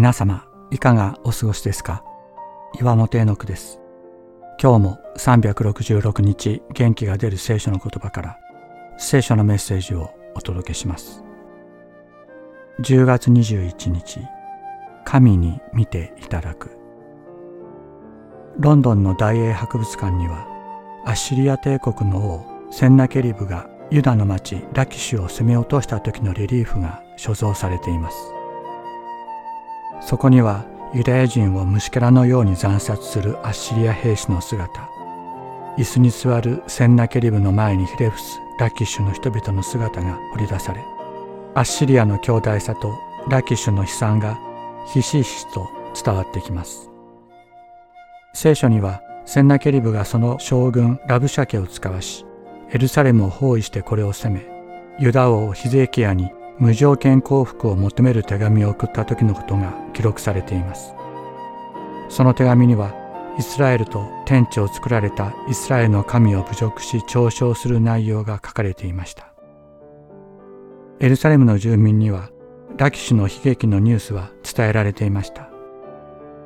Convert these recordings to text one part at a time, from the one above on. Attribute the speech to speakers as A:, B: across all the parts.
A: 皆様いかがお過ごしですか？岩本絵の句です。今日も366日元気が出る聖書の言葉から聖書のメッセージをお届けします。10月21日神に見ていただく。ロンドンの大英博物館にはアッシリア帝国の王センナケリブがユダの町ラキシュを攻め落とした時のレリーフが所蔵されています。そこにはユダヤ人を虫けらのように惨殺するアッシリア兵士の姿。椅子に座るセンナケリブの前にひれ伏すラキッシュの人々の姿が掘り出されアッシリアの強大さとラキッシュの悲惨がひしひしと伝わってきます。聖書にはセンナケリブがその将軍ラブシャケを使わしエルサレムを包囲してこれを攻めユダ王ヒゼキヤに無条件降伏を求める手紙を送った時のことが記録されています。その手紙にはイスラエルと天地を作られたイスラエルの神を侮辱し嘲笑する内容が書かれていました。エルサレムの住民にはラキシュの悲劇のニュースは伝えられていました。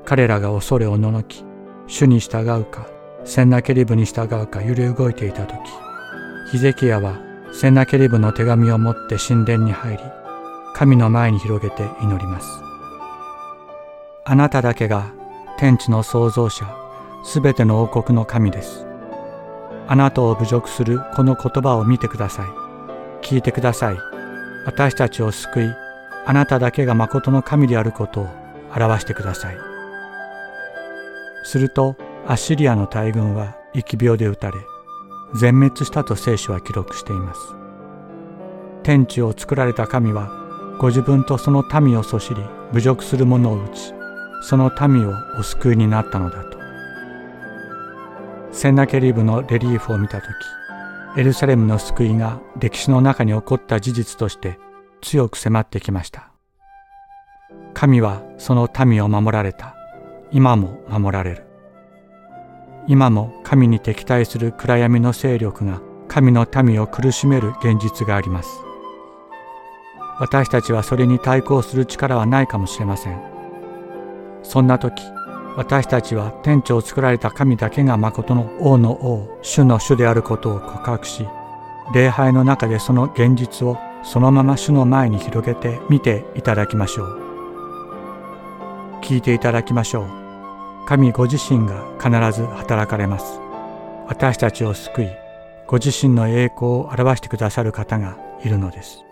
A: 彼らが恐れおののき主に従うかセンナケリブに従うか揺れ動いていた時ヒゼキヤはセナケリブの手紙を持って神殿に入り神の前に広げて祈ります。あなただけが天地の創造者すべての王国の神です。あなたを侮辱するこの言葉を見てください。聞いてください。私たちを救いあなただけが誠の神であることを表してください。するとアッシリアの大軍は疫病で撃たれ全滅したと聖書は記録しています。天地を作られた神はご自分とその民をそしり侮辱する者を打ちその民をお救いになったのだと。センナケリブのレリーフを見た時エルサレムの救いが歴史の中に起こった事実として強く迫ってきました。神はその民を守られた。今も守られる。今も神に敵対する暗闇の勢力が神の民を苦しめる現実があります。私たちはそれに対抗する力はないかもしれません。そんな時、私たちは天地を作られた神だけが誠の王の王、主の主であることを告白し、礼拝の中でその現実をそのまま主の前に広げて見ていただきましょう。聞いていただきましょう。神ご自身が必ず働かれます。私たちを救い、ご自身の栄光を表してくださる方がいるのです。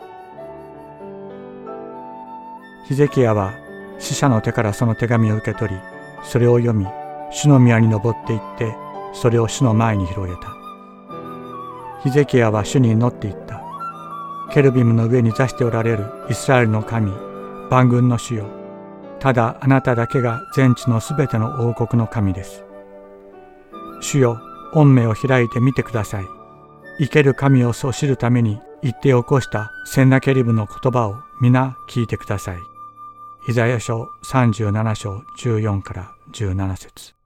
A: ヒゼキヤは死者の手からその手紙を受け取り、それを読み、主の宮に登っていって、それを主の前に広げた。ヒゼキヤは主に祈っていった。ケルビムの上に座しておられるイスラエルの神、万軍の主よ。ただあなただけが全地のすべての王国の神です。主よ、御目を開いてみてください。生ける神をそ知るために言って起こしたセンナケリブの言葉を皆聞いてください。イザヤ書37章14から17節